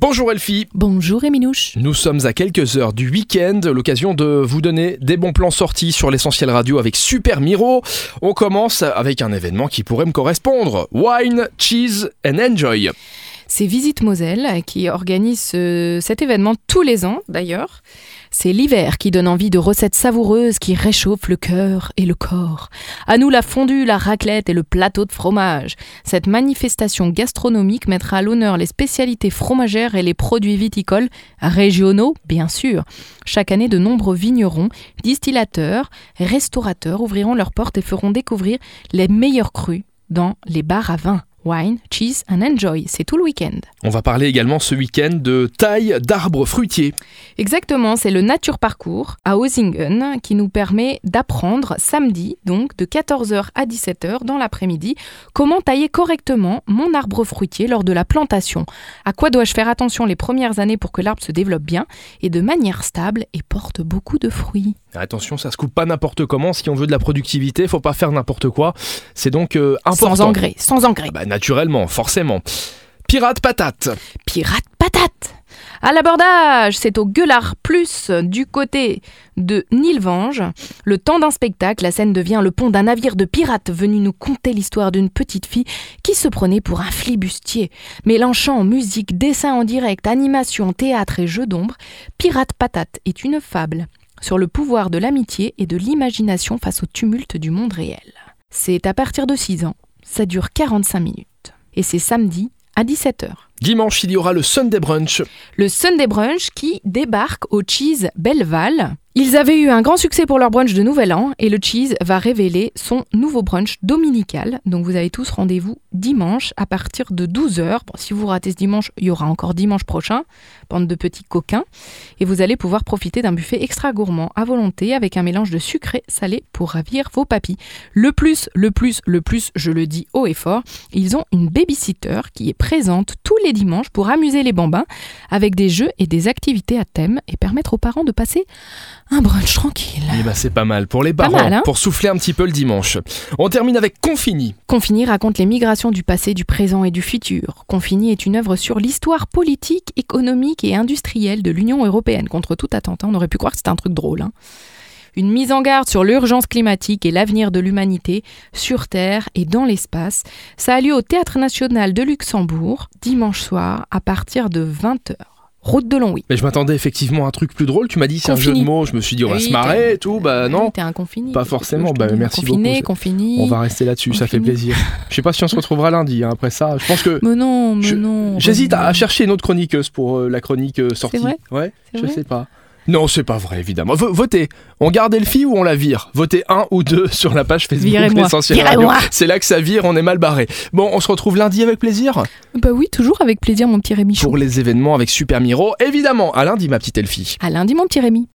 Bonjour Elfie. Bonjour Éminouche. Nous sommes à quelques heures du week-end, l'occasion de vous donner des bons plans sortis sur l'essentiel radio avec Super Miro. On commence avec un événement qui pourrait me correspondre. Wine, cheese and enjoy. C'est Visite Moselle qui organise euh, cet événement tous les ans d'ailleurs. C'est l'hiver qui donne envie de recettes savoureuses qui réchauffent le cœur et le corps. À nous la fondue, la raclette et le plateau de fromage. Cette manifestation gastronomique mettra à l'honneur les spécialités fromagères et les produits viticoles régionaux, bien sûr. Chaque année, de nombreux vignerons, distillateurs, restaurateurs ouvriront leurs portes et feront découvrir les meilleurs crus dans les bars à vin. Wine, cheese and enjoy, c'est tout le week-end. On va parler également ce week-end de taille d'arbres fruitiers. Exactement, c'est le Nature Parcours à Osingen qui nous permet d'apprendre samedi, donc de 14h à 17h dans l'après-midi, comment tailler correctement mon arbre fruitier lors de la plantation. À quoi dois-je faire attention les premières années pour que l'arbre se développe bien et de manière stable et porte beaucoup de fruits? Attention, ça se coupe pas n'importe comment. Si on veut de la productivité, faut pas faire n'importe quoi. C'est donc euh, important. Sans engrais, sans engrais. Ah bah, naturellement, forcément. Pirate patate. Pirate patate à l'abordage, c'est au Gueulard Plus du côté de Nilvange. Le temps d'un spectacle, la scène devient le pont d'un navire de pirates venu nous conter l'histoire d'une petite fille qui se prenait pour un flibustier. Mélangeant musique, dessin en direct, animation, théâtre et jeu d'ombre, Pirate Patate est une fable sur le pouvoir de l'amitié et de l'imagination face au tumulte du monde réel. C'est à partir de 6 ans, ça dure 45 minutes. Et c'est samedi à 17h. Dimanche, il y aura le Sunday Brunch. Le Sunday Brunch qui débarque au Cheese Belleval. Ils avaient eu un grand succès pour leur brunch de Nouvel An et le Cheese va révéler son nouveau brunch dominical. Donc vous avez tous rendez-vous dimanche à partir de 12h. Bon, si vous ratez ce dimanche, il y aura encore dimanche prochain, bande de petits coquins. Et vous allez pouvoir profiter d'un buffet extra gourmand à volonté avec un mélange de sucré salé pour ravir vos papis. Le plus, le plus, le plus, je le dis haut et fort, ils ont une babysitter qui est présente tous les dimanches pour amuser les bambins avec des jeux et des activités à thème et permettre aux parents de passer un brunch tranquille. Eh ben c'est pas mal pour les parents, mal, hein pour souffler un petit peu le dimanche. On termine avec Confini. Confini raconte les migrations du passé, du présent et du futur. Confini est une œuvre sur l'histoire politique, économique et industrielle de l'Union européenne. Contre tout attentat, on aurait pu croire que c'était un truc drôle. hein. Une mise en garde sur l'urgence climatique et l'avenir de l'humanité sur Terre et dans l'espace. Ça a lieu au Théâtre national de Luxembourg, dimanche soir, à partir de 20h. Route de Longwy. Mais je m'attendais effectivement à un truc plus drôle. Tu m'as dit c'est un jeu de mots. Je me suis dit on va Oui, se marrer et tout. Bah non. T'es un. Pas forcément, bah, merci confiné, beaucoup. Confini, On va rester là-dessus, ça fait plaisir. Je sais pas si on se retrouvera lundi hein, après ça. Je pense que Mais non, mais Je- non. j'hésite à, chercher une autre chroniqueuse pour euh, la chronique euh, sortie. vrai Ouais, je vrai sais pas. Non, c'est pas vrai, évidemment. V- votez. On garde Elfie ou on la vire? Votez un ou deux sur la page Facebook. L'Essentiel. C'est là que ça vire, on est mal barré. Bon, on se retrouve lundi avec plaisir? Bah oui, toujours avec plaisir, mon petit Rémi Chou. pour les événements avec Super Miro. Évidemment, à lundi, ma petite Elfie. À lundi, mon petit Rémi.